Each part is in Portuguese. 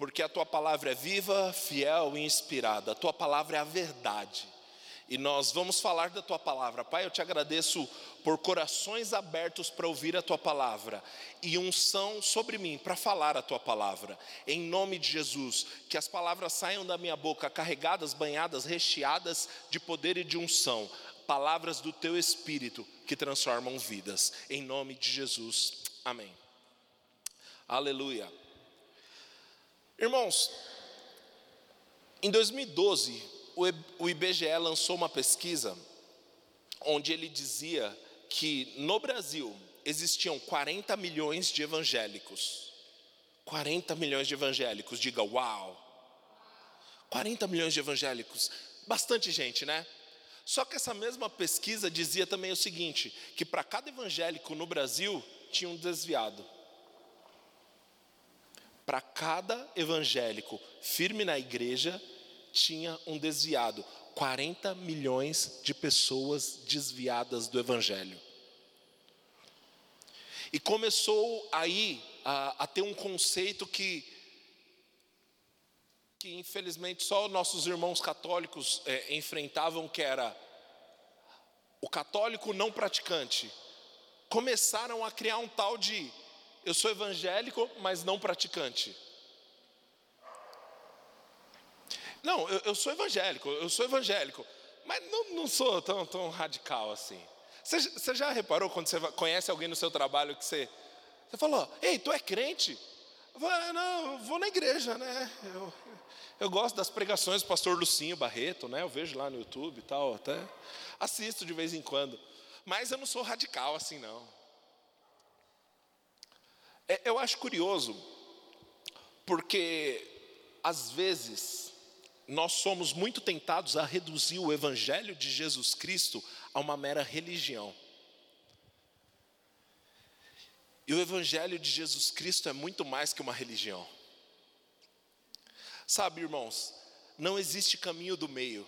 porque a tua palavra é viva, fiel e inspirada, a tua palavra é a verdade. E nós vamos falar da tua palavra. Pai, eu te agradeço por corações abertos para ouvir a tua palavra e unção sobre mim para falar a tua palavra. Em nome de Jesus, que as palavras saiam da minha boca carregadas, banhadas, recheadas de poder e de unção. Palavras do teu espírito que transformam vidas. Em nome de Jesus. Amém. Aleluia. Irmãos, em 2012, o IBGE lançou uma pesquisa onde ele dizia que no Brasil existiam 40 milhões de evangélicos. 40 milhões de evangélicos, diga uau! 40 milhões de evangélicos, bastante gente, né? Só que essa mesma pesquisa dizia também o seguinte: que para cada evangélico no Brasil tinha um desviado. Para cada evangélico firme na igreja tinha um desviado. 40 milhões de pessoas desviadas do Evangelho. E começou aí a, a ter um conceito que, que infelizmente só nossos irmãos católicos é, enfrentavam, que era o católico não praticante. Começaram a criar um tal de eu sou evangélico, mas não praticante. Não, eu, eu sou evangélico, eu sou evangélico, mas não, não sou tão, tão radical assim. Você, você, já reparou quando você conhece alguém no seu trabalho que você, você falou, ei, tu é crente? Eu falo, ah, não, eu vou na igreja, né? Eu, eu gosto das pregações do pastor Lucinho Barreto, né? Eu vejo lá no YouTube e tal, até assisto de vez em quando. Mas eu não sou radical assim, não. É, eu acho curioso, porque às vezes nós somos muito tentados a reduzir o Evangelho de Jesus Cristo a uma mera religião. E o Evangelho de Jesus Cristo é muito mais que uma religião. Sabe, irmãos, não existe caminho do meio.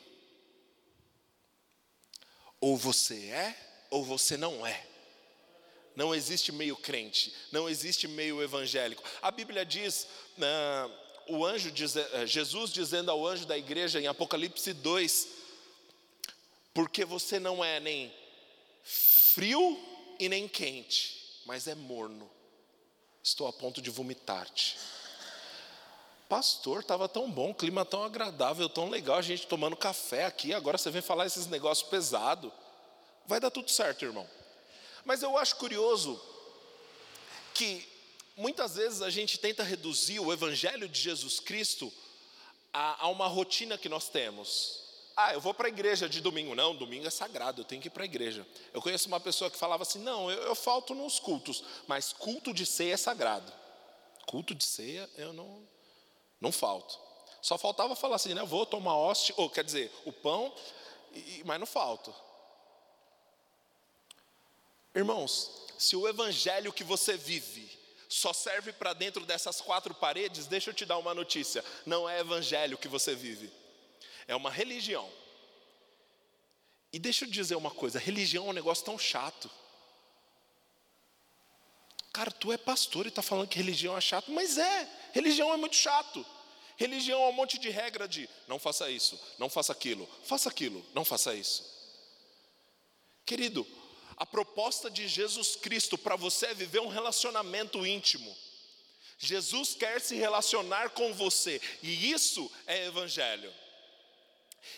Ou você é, ou você não é. Não existe meio crente, não existe meio evangélico. A Bíblia diz, uh, o anjo diz, eh, Jesus dizendo ao anjo da igreja em Apocalipse 2: Porque você não é nem frio e nem quente, mas é morno. Estou a ponto de vomitar-te. Pastor, estava tão bom, clima tão agradável, tão legal, a gente tomando café aqui, agora você vem falar esses negócios pesados. Vai dar tudo certo, irmão. Mas eu acho curioso que muitas vezes a gente tenta reduzir o Evangelho de Jesus Cristo a, a uma rotina que nós temos. Ah, eu vou para a igreja de domingo. Não, domingo é sagrado, eu tenho que ir para a igreja. Eu conheço uma pessoa que falava assim: não, eu, eu falto nos cultos, mas culto de ceia é sagrado. Culto de ceia eu não, não falto. Só faltava falar assim, né? Eu vou tomar hoste, ou quer dizer, o pão, e, mas não falto. Irmãos, se o evangelho que você vive só serve para dentro dessas quatro paredes, deixa eu te dar uma notícia: não é evangelho que você vive, é uma religião. E deixa eu dizer uma coisa: religião é um negócio tão chato. Cara, tu é pastor e está falando que religião é chato, mas é, religião é muito chato. Religião é um monte de regra de não faça isso, não faça aquilo, faça aquilo, não faça isso. Querido, a proposta de Jesus Cristo para você é viver um relacionamento íntimo. Jesus quer se relacionar com você, e isso é evangelho.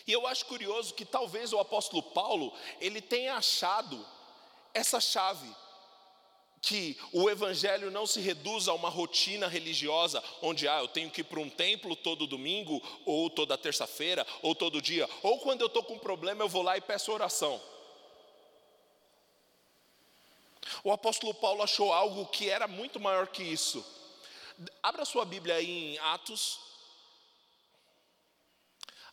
E eu acho curioso que talvez o apóstolo Paulo, ele tenha achado essa chave que o evangelho não se reduz a uma rotina religiosa, onde ah, eu tenho que ir para um templo todo domingo, ou toda terça-feira, ou todo dia, ou quando eu estou com um problema eu vou lá e peço oração. O apóstolo Paulo achou algo que era muito maior que isso. Abra sua Bíblia aí em Atos,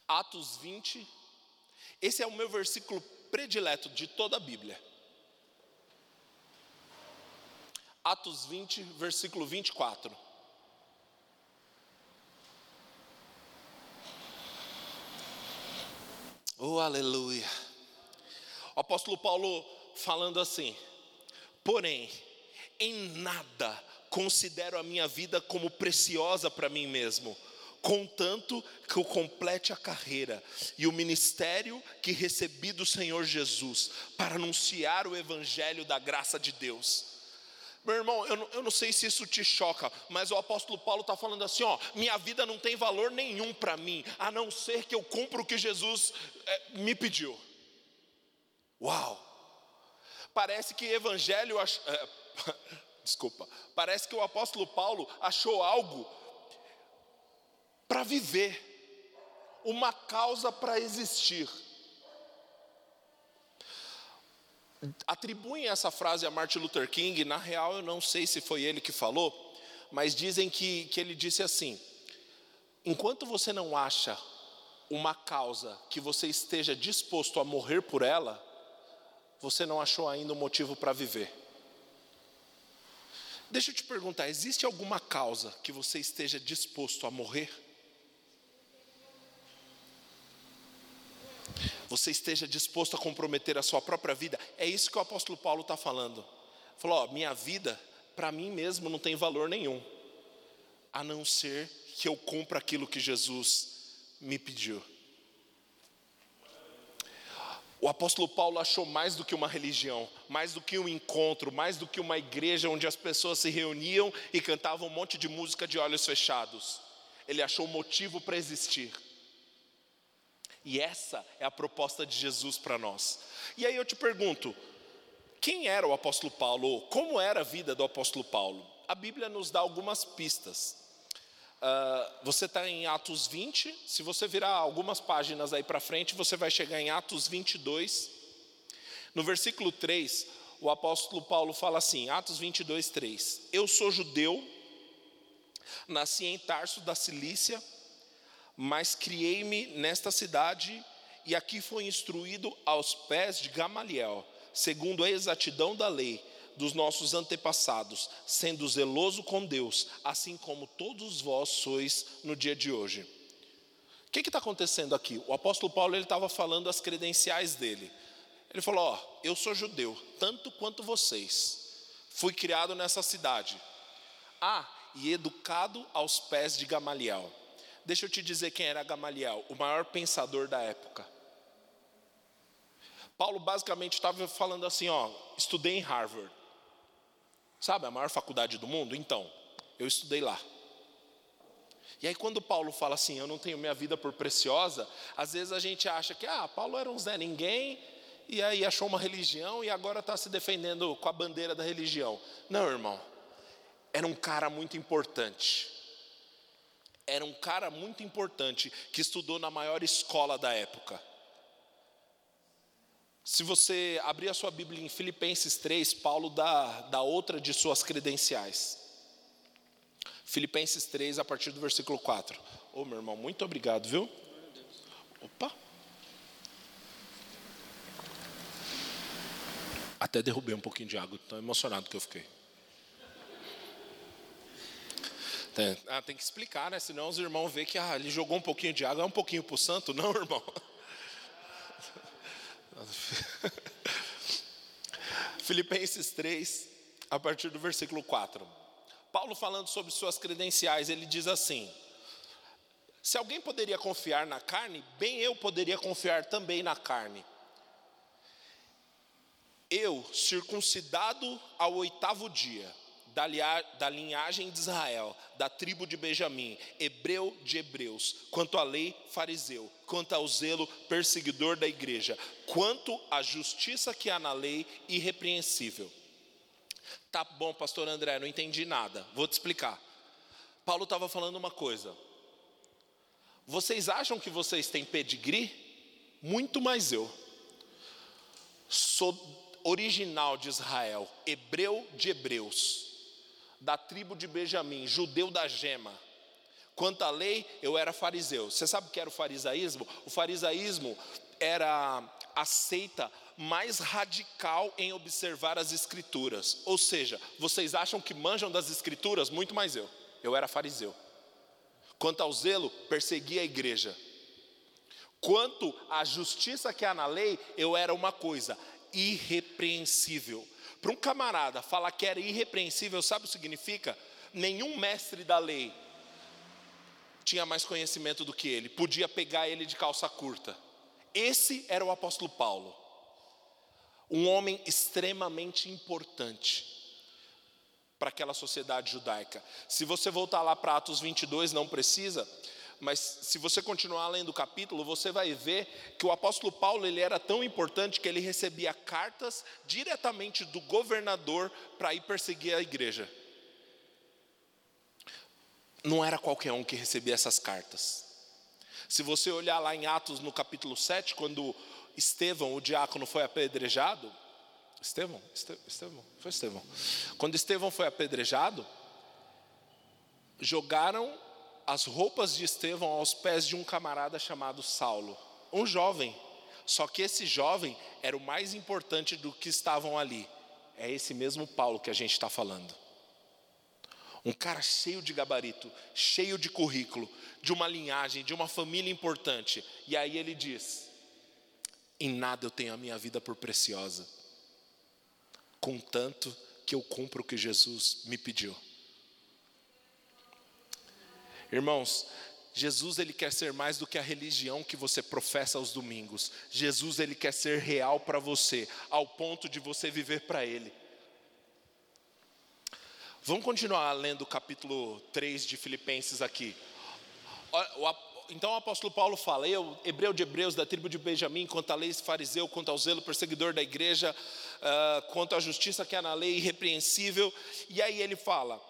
Atos 20. Esse é o meu versículo predileto de toda a Bíblia. Atos 20, versículo 24. Oh, aleluia. O apóstolo Paulo falando assim: Porém, em nada considero a minha vida como preciosa para mim mesmo, contanto que eu complete a carreira e o ministério que recebi do Senhor Jesus para anunciar o evangelho da graça de Deus. Meu irmão, eu não, eu não sei se isso te choca, mas o apóstolo Paulo está falando assim: ó, minha vida não tem valor nenhum para mim, a não ser que eu cumpra o que Jesus é, me pediu. Uau! Parece que evangelho. É, desculpa. Parece que o apóstolo Paulo achou algo para viver, uma causa para existir. Atribuem essa frase a Martin Luther King, na real eu não sei se foi ele que falou, mas dizem que, que ele disse assim: enquanto você não acha uma causa que você esteja disposto a morrer por ela, você não achou ainda um motivo para viver. Deixa eu te perguntar: existe alguma causa que você esteja disposto a morrer? Você esteja disposto a comprometer a sua própria vida? É isso que o apóstolo Paulo está falando. Falou: ó, minha vida, para mim mesmo, não tem valor nenhum, a não ser que eu cumpra aquilo que Jesus me pediu. O apóstolo Paulo achou mais do que uma religião, mais do que um encontro, mais do que uma igreja onde as pessoas se reuniam e cantavam um monte de música de olhos fechados. Ele achou motivo para existir. E essa é a proposta de Jesus para nós. E aí eu te pergunto: quem era o apóstolo Paulo? Como era a vida do apóstolo Paulo? A Bíblia nos dá algumas pistas. Uh, você está em Atos 20, se você virar algumas páginas aí para frente, você vai chegar em Atos 22. No versículo 3, o apóstolo Paulo fala assim, Atos 22, 3: Eu sou judeu, nasci em Tarso da Cilícia, mas criei-me nesta cidade e aqui fui instruído aos pés de Gamaliel, segundo a exatidão da lei dos nossos antepassados, sendo zeloso com Deus, assim como todos vós sois no dia de hoje. O que está acontecendo aqui? O apóstolo Paulo ele estava falando as credenciais dele. Ele falou: ó, eu sou judeu, tanto quanto vocês. Fui criado nessa cidade. Ah, e educado aos pés de Gamaliel. Deixa eu te dizer quem era Gamaliel, o maior pensador da época. Paulo basicamente estava falando assim, ó, estudei em Harvard. Sabe, a maior faculdade do mundo? Então, eu estudei lá. E aí quando Paulo fala assim, eu não tenho minha vida por preciosa, às vezes a gente acha que, ah, Paulo era um Zé Ninguém, e aí achou uma religião e agora está se defendendo com a bandeira da religião. Não, irmão, era um cara muito importante. Era um cara muito importante que estudou na maior escola da época. Se você abrir a sua Bíblia em Filipenses 3, Paulo dá, dá outra de suas credenciais. Filipenses 3, a partir do versículo 4. Ô oh, meu irmão, muito obrigado, viu? Opa! Até derrubei um pouquinho de água, tão emocionado que eu fiquei. Tem, ah, tem que explicar, né? Senão os irmãos vê que ah, ele jogou um pouquinho de água, é um pouquinho para o santo. Não, irmão. Filipenses 3, a partir do versículo 4. Paulo falando sobre suas credenciais, ele diz assim: Se alguém poderia confiar na carne, bem eu poderia confiar também na carne. Eu, circuncidado ao oitavo dia, da linhagem de Israel, da tribo de Benjamim, hebreu de hebreus, quanto à lei, fariseu, quanto ao zelo, perseguidor da igreja, quanto à justiça que há na lei, irrepreensível. Tá bom, pastor André, não entendi nada, vou te explicar. Paulo estava falando uma coisa. Vocês acham que vocês têm pedigree? Muito mais eu. Sou original de Israel, hebreu de hebreus da tribo de Benjamim, judeu da gema. Quanto à lei, eu era fariseu. Você sabe o que era o farisaísmo? O farisaísmo era a seita mais radical em observar as escrituras. Ou seja, vocês acham que manjam das escrituras? Muito mais eu. Eu era fariseu. Quanto ao zelo, perseguia a igreja. Quanto à justiça que há na lei, eu era uma coisa irrepreensível Para um camarada falar que era irrepreensível, sabe o que significa? Nenhum mestre da lei tinha mais conhecimento do que ele, podia pegar ele de calça curta. Esse era o apóstolo Paulo, um homem extremamente importante para aquela sociedade judaica. Se você voltar lá para Atos 22, não precisa, mas se você continuar lendo o capítulo, você vai ver que o apóstolo Paulo ele era tão importante que ele recebia cartas diretamente do governador para ir perseguir a igreja. Não era qualquer um que recebia essas cartas. Se você olhar lá em Atos no capítulo 7, quando Estevão, o diácono, foi apedrejado, Estevão, Estevão, foi Estevão. Quando Estevão foi apedrejado, jogaram as roupas de Estevão aos pés de um camarada chamado Saulo, um jovem. Só que esse jovem era o mais importante do que estavam ali. É esse mesmo Paulo que a gente está falando. Um cara cheio de gabarito, cheio de currículo, de uma linhagem, de uma família importante. E aí ele diz: Em nada eu tenho a minha vida por preciosa, contanto que eu cumpro o que Jesus me pediu. Irmãos, Jesus ele quer ser mais do que a religião que você professa aos domingos. Jesus ele quer ser real para você, ao ponto de você viver para ele. Vamos continuar lendo o capítulo 3 de Filipenses aqui. Então o apóstolo Paulo fala, eu, hebreu de hebreus, da tribo de Benjamim, quanto à lei fariseu, quanto ao zelo perseguidor da igreja, uh, quanto à justiça que há na lei irrepreensível. E aí ele fala,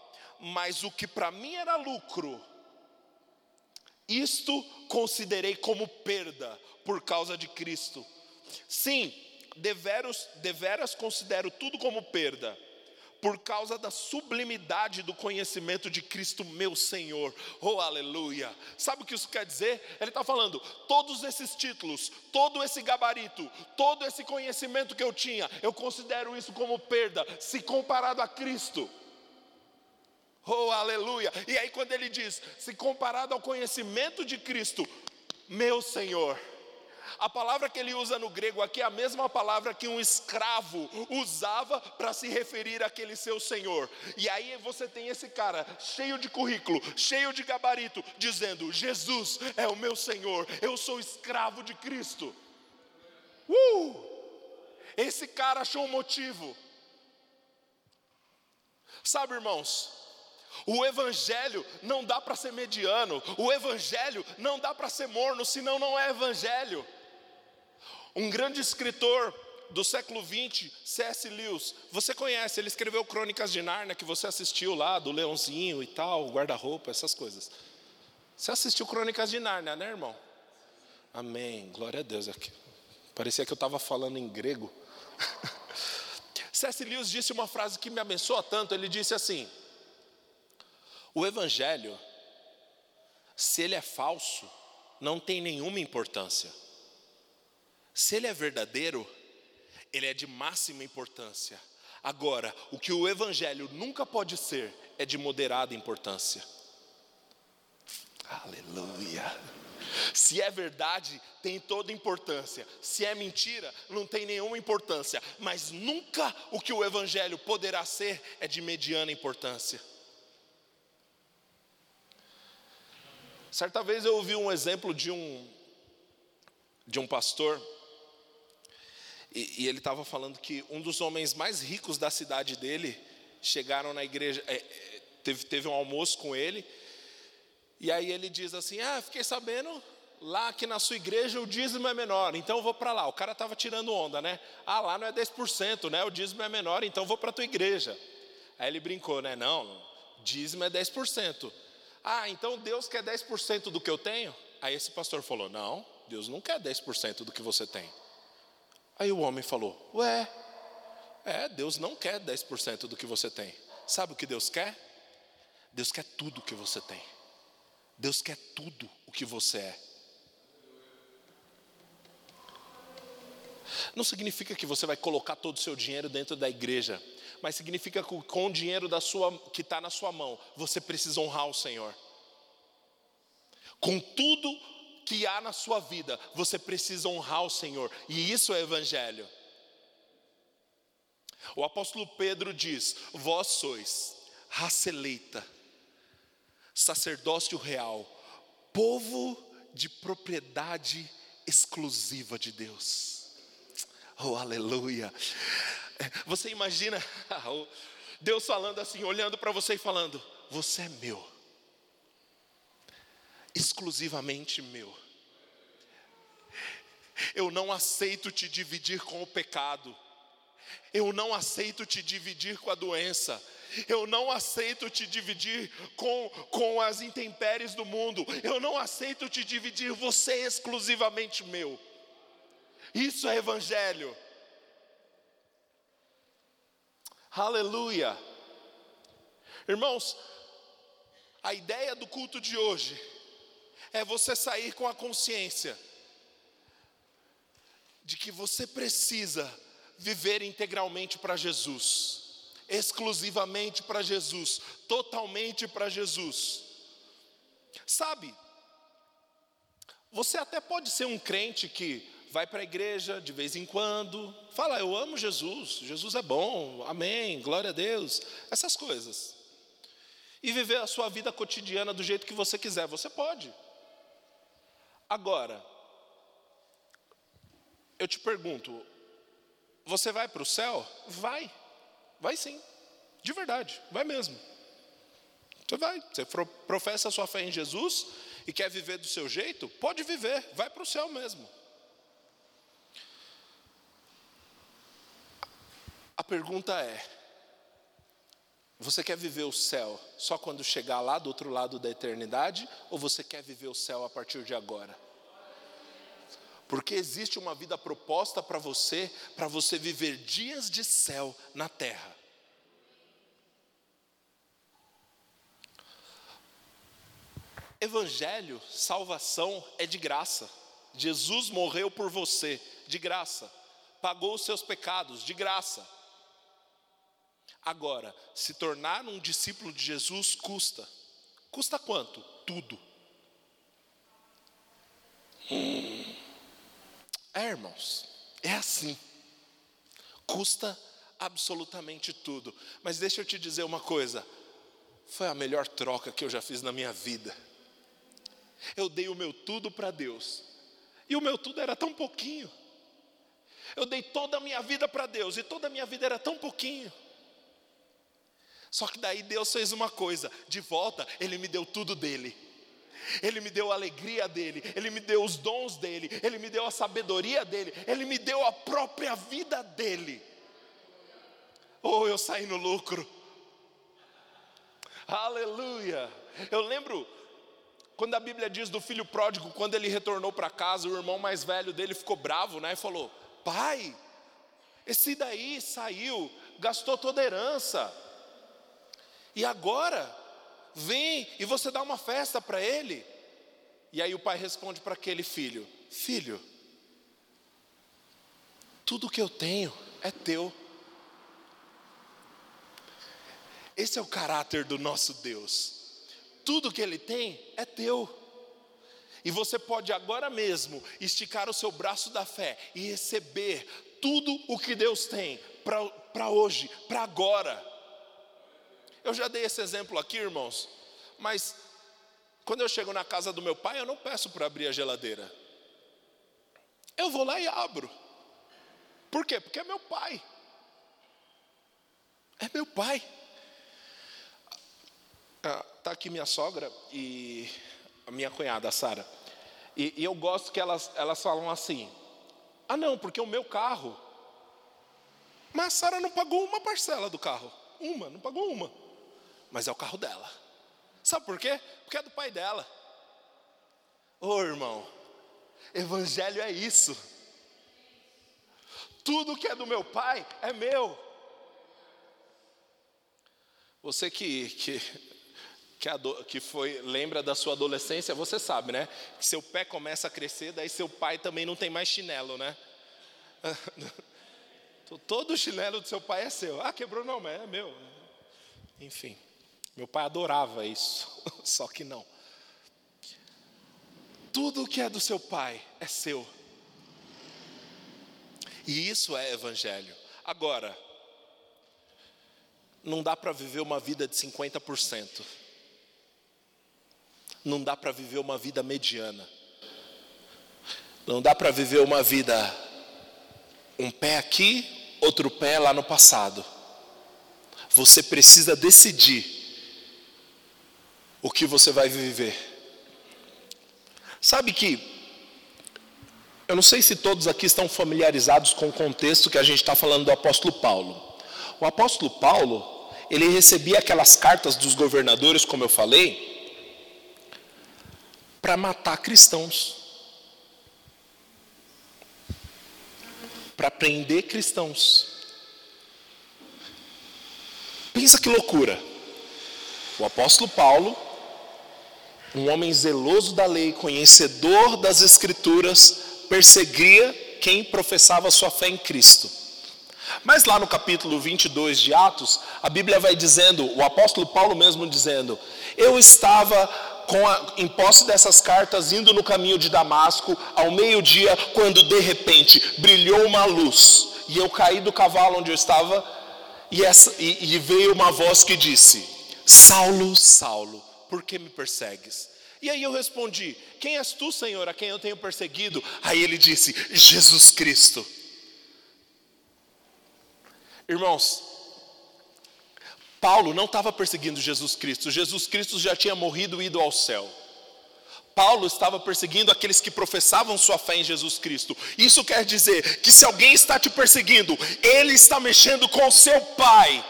mas o que para mim era lucro, isto considerei como perda por causa de Cristo. Sim, deveros, deveras considero tudo como perda, por causa da sublimidade do conhecimento de Cristo, meu Senhor. Oh, aleluia! Sabe o que isso quer dizer? Ele está falando, todos esses títulos, todo esse gabarito, todo esse conhecimento que eu tinha, eu considero isso como perda, se comparado a Cristo. Oh, aleluia! E aí, quando ele diz, se comparado ao conhecimento de Cristo, meu Senhor, a palavra que ele usa no grego aqui é a mesma palavra que um escravo usava para se referir àquele seu senhor. E aí você tem esse cara cheio de currículo, cheio de gabarito, dizendo: Jesus é o meu senhor, eu sou escravo de Cristo. Uh! Esse cara achou um motivo. Sabe, irmãos, o evangelho não dá para ser mediano, o evangelho não dá para ser morno, senão não é evangelho. Um grande escritor do século XX, C.S. Lewis, você conhece, ele escreveu Crônicas de Nárnia, que você assistiu lá, do Leãozinho e tal, guarda-roupa, essas coisas. Você assistiu Crônicas de Nárnia, né, irmão? Amém, glória a Deus. Aqui. Parecia que eu estava falando em grego. C.S. Lewis disse uma frase que me abençoa tanto, ele disse assim, o Evangelho, se ele é falso, não tem nenhuma importância. Se ele é verdadeiro, ele é de máxima importância. Agora, o que o Evangelho nunca pode ser é de moderada importância. Aleluia. Se é verdade, tem toda importância. Se é mentira, não tem nenhuma importância. Mas nunca o que o Evangelho poderá ser é de mediana importância. Certa vez eu ouvi um exemplo de um, de um pastor, e, e ele estava falando que um dos homens mais ricos da cidade dele chegaram na igreja, é, é, teve, teve um almoço com ele, e aí ele diz assim: Ah, fiquei sabendo lá que na sua igreja o dízimo é menor, então eu vou para lá. O cara estava tirando onda, né? Ah, lá não é 10%, né? O dízimo é menor, então eu vou para a tua igreja. Aí ele brincou, né? Não, dízimo é 10%. Ah, então Deus quer 10% do que eu tenho? Aí esse pastor falou: Não, Deus não quer 10% do que você tem. Aí o homem falou: Ué, é, Deus não quer 10% do que você tem. Sabe o que Deus quer? Deus quer tudo o que você tem. Deus quer tudo o que você é. Não significa que você vai colocar todo o seu dinheiro dentro da igreja mas significa que com o dinheiro da sua, que está na sua mão, você precisa honrar o Senhor. Com tudo que há na sua vida, você precisa honrar o Senhor, e isso é Evangelho. O apóstolo Pedro diz: Vós sois raça eleita, sacerdócio real, povo de propriedade exclusiva de Deus. Oh, aleluia. Você imagina Deus falando assim, olhando para você e falando: Você é meu, exclusivamente meu. Eu não aceito te dividir com o pecado. Eu não aceito te dividir com a doença. Eu não aceito te dividir com, com as intempéries do mundo. Eu não aceito te dividir, você é exclusivamente meu. Isso é evangelho. Aleluia. Irmãos, a ideia do culto de hoje é você sair com a consciência de que você precisa viver integralmente para Jesus, exclusivamente para Jesus, totalmente para Jesus. Sabe, você até pode ser um crente que vai para a igreja de vez em quando, fala, eu amo Jesus, Jesus é bom, amém, glória a Deus, essas coisas. E viver a sua vida cotidiana do jeito que você quiser, você pode. Agora, eu te pergunto, você vai para o céu? Vai, vai sim, de verdade, vai mesmo. Você vai, você professa a sua fé em Jesus e quer viver do seu jeito? Pode viver, vai para o céu mesmo. Pergunta é: você quer viver o céu só quando chegar lá do outro lado da eternidade, ou você quer viver o céu a partir de agora? Porque existe uma vida proposta para você, para você viver dias de céu na terra. Evangelho, salvação é de graça. Jesus morreu por você, de graça. Pagou os seus pecados, de graça. Agora, se tornar um discípulo de Jesus custa. Custa quanto? Tudo. É, irmãos, é assim. Custa absolutamente tudo. Mas deixa eu te dizer uma coisa: foi a melhor troca que eu já fiz na minha vida. Eu dei o meu tudo para Deus, e o meu tudo era tão pouquinho. Eu dei toda a minha vida para Deus, e toda a minha vida era tão pouquinho. Só que daí Deus fez uma coisa, de volta, Ele me deu tudo dele. Ele me deu a alegria dele, Ele me deu os dons dele, Ele me deu a sabedoria dele, Ele me deu a própria vida dele. Oh, eu saí no lucro. Aleluia. Eu lembro quando a Bíblia diz do filho pródigo, quando ele retornou para casa, o irmão mais velho dele ficou bravo, né? E falou: Pai, esse daí saiu, gastou toda a herança, e agora, vem e você dá uma festa para ele. E aí o pai responde para aquele filho: Filho, tudo que eu tenho é teu. Esse é o caráter do nosso Deus. Tudo que ele tem é teu. E você pode agora mesmo esticar o seu braço da fé e receber tudo o que Deus tem para hoje, para agora. Eu já dei esse exemplo aqui, irmãos, mas quando eu chego na casa do meu pai, eu não peço para abrir a geladeira. Eu vou lá e abro. Por quê? Porque é meu pai. É meu pai. Ah, aqui minha sogra e a minha cunhada, a Sara. E, e, eu gosto que elas, elas falam assim: ah, não, porque o meu carro. Mas a Sara não pagou uma parcela do carro. Uma, não pagou uma mas é o carro dela. Sabe por quê? Porque é do pai dela. Ô oh, irmão, evangelho é isso. Tudo que é do meu pai é meu. Você que, que, que, que foi, lembra da sua adolescência, você sabe, né? Que seu pé começa a crescer, daí seu pai também não tem mais chinelo, né? Todo chinelo do seu pai é seu. Ah, quebrou não, mas é meu. Enfim. Meu pai adorava isso, só que não. Tudo que é do seu pai é seu. E isso é evangelho. Agora, não dá para viver uma vida de 50%. Não dá para viver uma vida mediana. Não dá para viver uma vida um pé aqui, outro pé lá no passado. Você precisa decidir o que você vai viver. Sabe que eu não sei se todos aqui estão familiarizados com o contexto que a gente está falando do apóstolo Paulo. O apóstolo Paulo, ele recebia aquelas cartas dos governadores, como eu falei, para matar cristãos. Para prender cristãos. Pensa que loucura. O apóstolo Paulo, um homem zeloso da lei, conhecedor das escrituras, perseguia quem professava sua fé em Cristo. Mas lá no capítulo 22 de Atos, a Bíblia vai dizendo, o apóstolo Paulo mesmo dizendo: Eu estava com a, em posse dessas cartas indo no caminho de Damasco ao meio-dia, quando de repente brilhou uma luz e eu caí do cavalo onde eu estava e, essa, e, e veio uma voz que disse: Saulo, Saulo, por que me persegues? E aí eu respondi: Quem és tu, Senhor, a quem eu tenho perseguido? Aí ele disse: Jesus Cristo. Irmãos, Paulo não estava perseguindo Jesus Cristo, Jesus Cristo já tinha morrido e ido ao céu. Paulo estava perseguindo aqueles que professavam sua fé em Jesus Cristo. Isso quer dizer que se alguém está te perseguindo, ele está mexendo com o seu pai.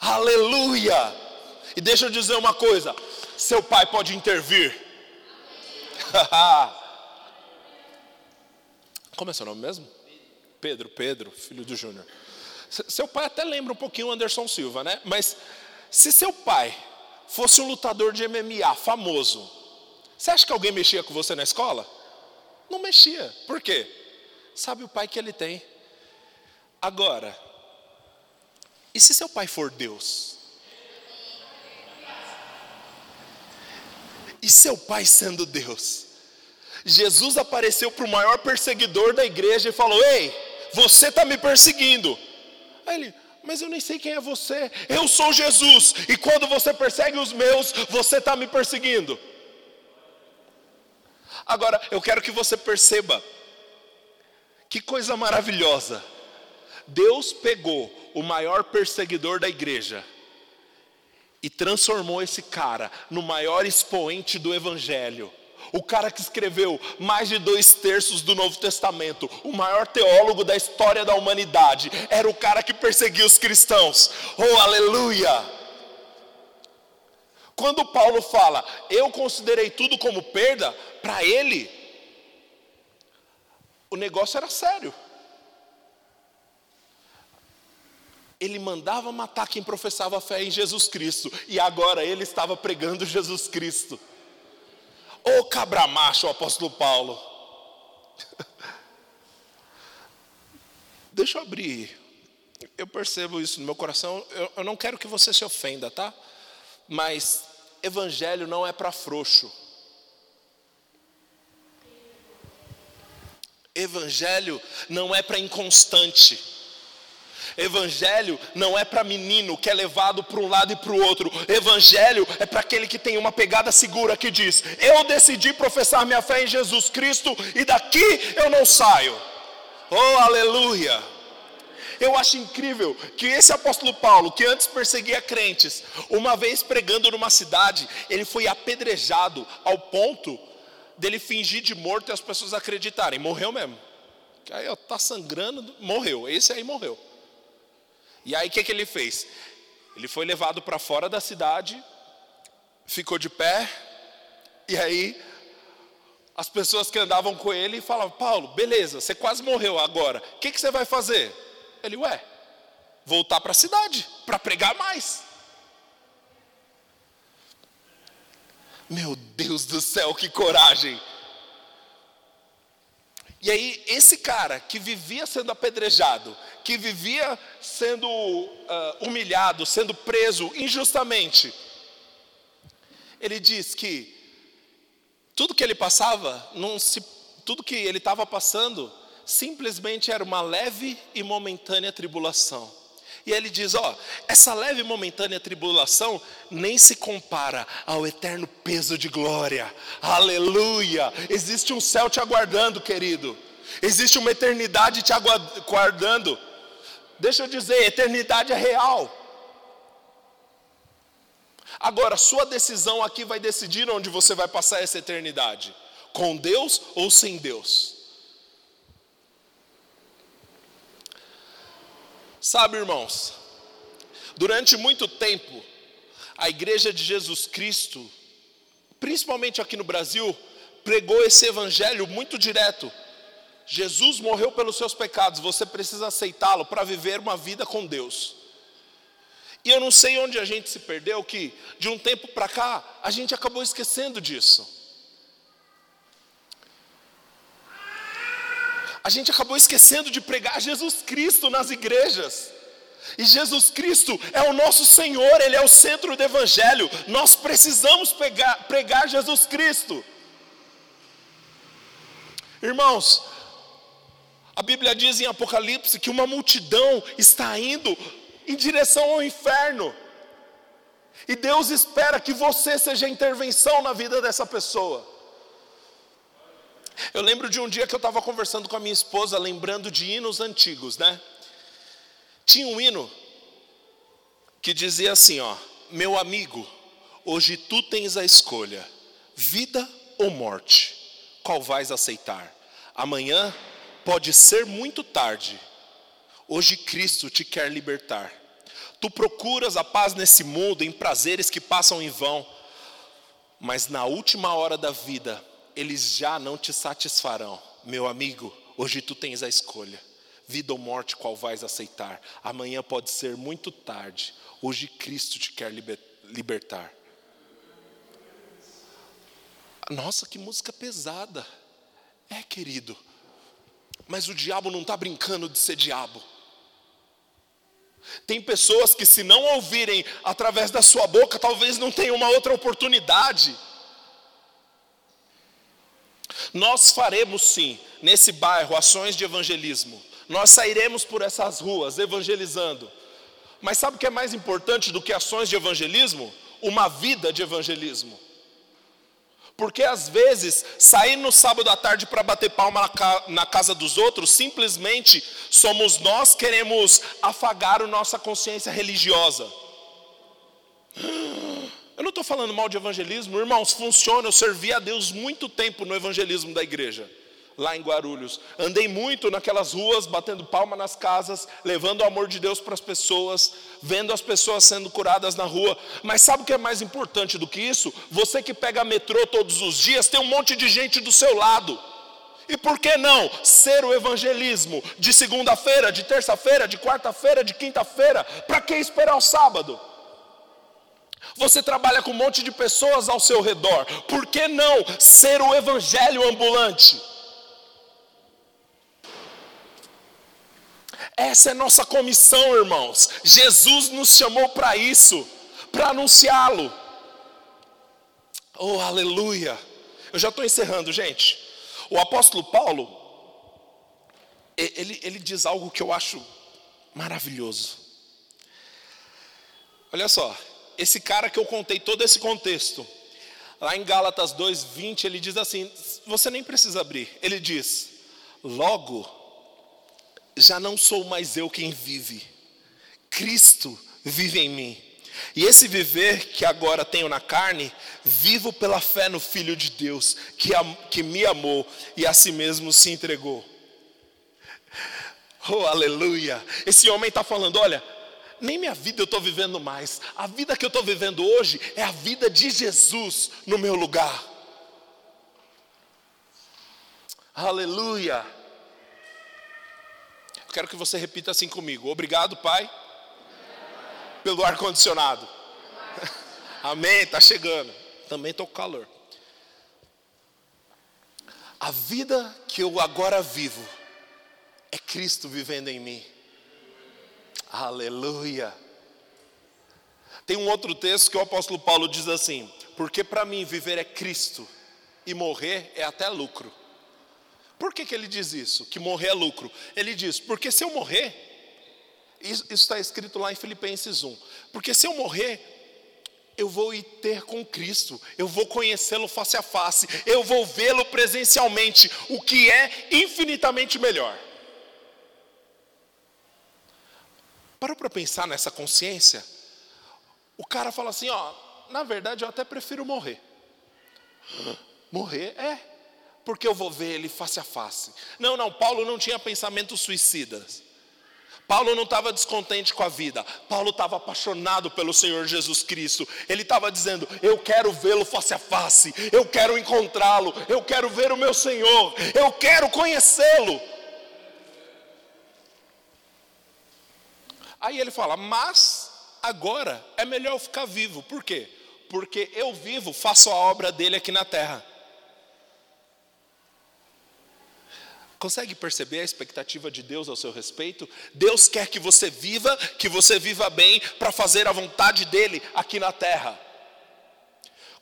Aleluia! E deixa eu dizer uma coisa: seu pai pode intervir. Como é seu nome mesmo? Pedro, Pedro, filho do Júnior. Seu pai até lembra um pouquinho o Anderson Silva, né? Mas se seu pai fosse um lutador de MMA famoso, você acha que alguém mexia com você na escola? Não mexia. Por quê? Sabe o pai que ele tem. Agora, e se seu pai for Deus? E seu pai sendo Deus? Jesus apareceu para o maior perseguidor da igreja e falou: Ei, você está me perseguindo. Aí ele, mas eu nem sei quem é você. Eu sou Jesus. E quando você persegue os meus, você está me perseguindo. Agora, eu quero que você perceba que coisa maravilhosa. Deus pegou o maior perseguidor da igreja e transformou esse cara no maior expoente do Evangelho. O cara que escreveu mais de dois terços do Novo Testamento, o maior teólogo da história da humanidade, era o cara que perseguia os cristãos. Oh, aleluia! Quando Paulo fala, eu considerei tudo como perda, para ele, o negócio era sério. Ele mandava matar quem professava fé em Jesus Cristo, e agora ele estava pregando Jesus Cristo. Ô cabra macho, o apóstolo Paulo. Deixa eu abrir. Eu percebo isso no meu coração. Eu, eu não quero que você se ofenda, tá? Mas evangelho não é para frouxo. Evangelho não é para inconstante. Evangelho não é para menino que é levado para um lado e para o outro. Evangelho é para aquele que tem uma pegada segura que diz: Eu decidi professar minha fé em Jesus Cristo e daqui eu não saio. Oh, aleluia! Eu acho incrível que esse apóstolo Paulo, que antes perseguia crentes, uma vez pregando numa cidade, ele foi apedrejado ao ponto dele fingir de morto e as pessoas acreditarem. Morreu mesmo. Aí está sangrando, morreu. Esse aí morreu. E aí o que, que ele fez? Ele foi levado para fora da cidade, ficou de pé, e aí as pessoas que andavam com ele falavam: Paulo, beleza, você quase morreu agora, o que, que você vai fazer? Ele, ué, voltar para a cidade, para pregar mais. Meu Deus do céu, que coragem! E aí, esse cara que vivia sendo apedrejado, que vivia sendo uh, humilhado, sendo preso injustamente, ele diz que tudo que ele passava, se, tudo que ele estava passando, simplesmente era uma leve e momentânea tribulação. E ele diz: Ó, essa leve e momentânea tribulação nem se compara ao eterno peso de glória. Aleluia! Existe um céu te aguardando, querido. Existe uma eternidade te aguardando. Deixa eu dizer, eternidade é real. Agora, sua decisão aqui vai decidir onde você vai passar essa eternidade: com Deus ou sem Deus. Sabe, irmãos, durante muito tempo, a Igreja de Jesus Cristo, principalmente aqui no Brasil, pregou esse evangelho muito direto. Jesus morreu pelos seus pecados, você precisa aceitá-lo para viver uma vida com Deus. E eu não sei onde a gente se perdeu, que de um tempo para cá, a gente acabou esquecendo disso. A gente acabou esquecendo de pregar Jesus Cristo nas igrejas. E Jesus Cristo é o nosso Senhor, Ele é o centro do Evangelho. Nós precisamos pregar, pregar Jesus Cristo. Irmãos, a Bíblia diz em Apocalipse que uma multidão está indo em direção ao inferno. E Deus espera que você seja a intervenção na vida dessa pessoa. Eu lembro de um dia que eu estava conversando com a minha esposa, lembrando de hinos antigos, né? Tinha um hino que dizia assim, ó: Meu amigo, hoje tu tens a escolha, vida ou morte, qual vais aceitar? Amanhã pode ser muito tarde. Hoje Cristo te quer libertar. Tu procuras a paz nesse mundo em prazeres que passam em vão, mas na última hora da vida eles já não te satisfarão. Meu amigo, hoje tu tens a escolha. Vida ou morte, qual vais aceitar? Amanhã pode ser muito tarde. Hoje Cristo te quer libertar. Nossa, que música pesada. É, querido. Mas o diabo não está brincando de ser diabo. Tem pessoas que, se não ouvirem através da sua boca, talvez não tenham uma outra oportunidade. Nós faremos sim, nesse bairro, ações de evangelismo. Nós sairemos por essas ruas evangelizando. Mas sabe o que é mais importante do que ações de evangelismo? Uma vida de evangelismo. Porque às vezes, sair no sábado à tarde para bater palma na casa dos outros, simplesmente somos nós queremos afagar a nossa consciência religiosa. Eu não estou falando mal de evangelismo, irmãos, funciona. Eu servi a Deus muito tempo no evangelismo da igreja, lá em Guarulhos. Andei muito naquelas ruas, batendo palma nas casas, levando o amor de Deus para as pessoas, vendo as pessoas sendo curadas na rua. Mas sabe o que é mais importante do que isso? Você que pega metrô todos os dias, tem um monte de gente do seu lado. E por que não ser o evangelismo de segunda-feira, de terça-feira, de quarta-feira, de quinta-feira? Para que esperar o sábado? Você trabalha com um monte de pessoas ao seu redor. Por que não ser o evangelho ambulante? Essa é nossa comissão, irmãos. Jesus nos chamou para isso, para anunciá-lo. Oh, aleluia. Eu já estou encerrando, gente. O apóstolo Paulo, ele, ele diz algo que eu acho maravilhoso. Olha só, esse cara que eu contei todo esse contexto, lá em Gálatas 2:20, ele diz assim: você nem precisa abrir. Ele diz: Logo, já não sou mais eu quem vive, Cristo vive em mim. E esse viver que agora tenho na carne, vivo pela fé no Filho de Deus, que, que me amou e a si mesmo se entregou. Oh, aleluia! Esse homem está falando: olha, nem minha vida eu estou vivendo mais. A vida que eu estou vivendo hoje é a vida de Jesus no meu lugar. Aleluia. Eu quero que você repita assim comigo. Obrigado, Pai, pelo ar-condicionado. Amém, está chegando. Também estou com calor. A vida que eu agora vivo é Cristo vivendo em mim. Aleluia. Tem um outro texto que o apóstolo Paulo diz assim: Porque para mim viver é Cristo e morrer é até lucro. Por que, que ele diz isso? Que morrer é lucro? Ele diz: Porque se eu morrer, Isso está escrito lá em Filipenses 1. Porque se eu morrer, eu vou ir ter com Cristo, eu vou conhecê-lo face a face, eu vou vê-lo presencialmente, o que é infinitamente melhor. Parou para pensar nessa consciência? O cara fala assim: ó, na verdade eu até prefiro morrer. Morrer é, porque eu vou ver ele face a face. Não, não, Paulo não tinha pensamentos suicidas. Paulo não estava descontente com a vida, Paulo estava apaixonado pelo Senhor Jesus Cristo. Ele estava dizendo: Eu quero vê-lo face a face, eu quero encontrá-lo, eu quero ver o meu Senhor, eu quero conhecê-lo. Aí ele fala: Mas agora é melhor ficar vivo, por quê? Porque eu vivo, faço a obra dele aqui na terra. Consegue perceber a expectativa de Deus ao seu respeito? Deus quer que você viva, que você viva bem, para fazer a vontade dEle aqui na terra.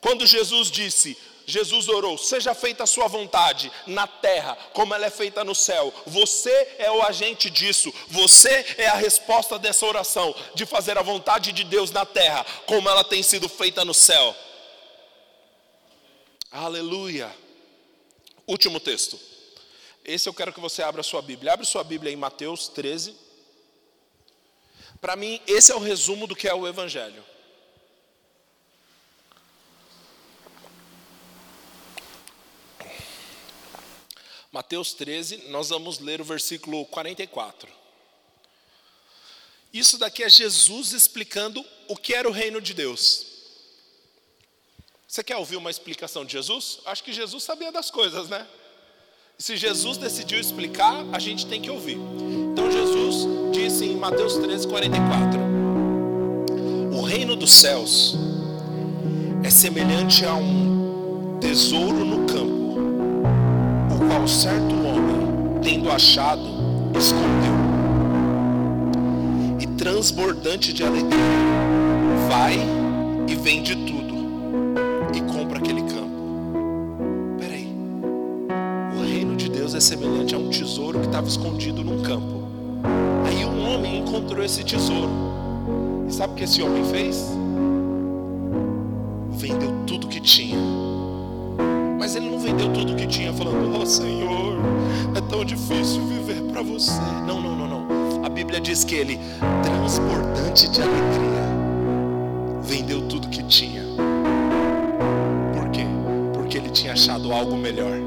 Quando Jesus disse, Jesus orou: Seja feita a sua vontade na terra, como ela é feita no céu. Você é o agente disso, você é a resposta dessa oração, de fazer a vontade de Deus na terra, como ela tem sido feita no céu. Aleluia. Último texto. Esse eu quero que você abra sua Bíblia. Abre sua Bíblia em Mateus 13. Para mim, esse é o resumo do que é o Evangelho. Mateus 13, nós vamos ler o versículo 44. Isso daqui é Jesus explicando o que era o reino de Deus. Você quer ouvir uma explicação de Jesus? Acho que Jesus sabia das coisas, né? Se Jesus decidiu explicar, a gente tem que ouvir. Então Jesus disse em Mateus 13, 44: O reino dos céus é semelhante a um tesouro no o qual certo homem, tendo achado, escondeu. E transbordante de alegria, vai e vende tudo semelhante a um tesouro que estava escondido num campo. Aí um homem encontrou esse tesouro. E sabe o que esse homem fez? Vendeu tudo que tinha. Vendeu tudo que tinha falando: "Oh, Senhor, é tão difícil viver para você". Não, não, não, não. A Bíblia diz que ele transbordante de alegria vendeu tudo que tinha. Por quê? Porque ele tinha achado algo melhor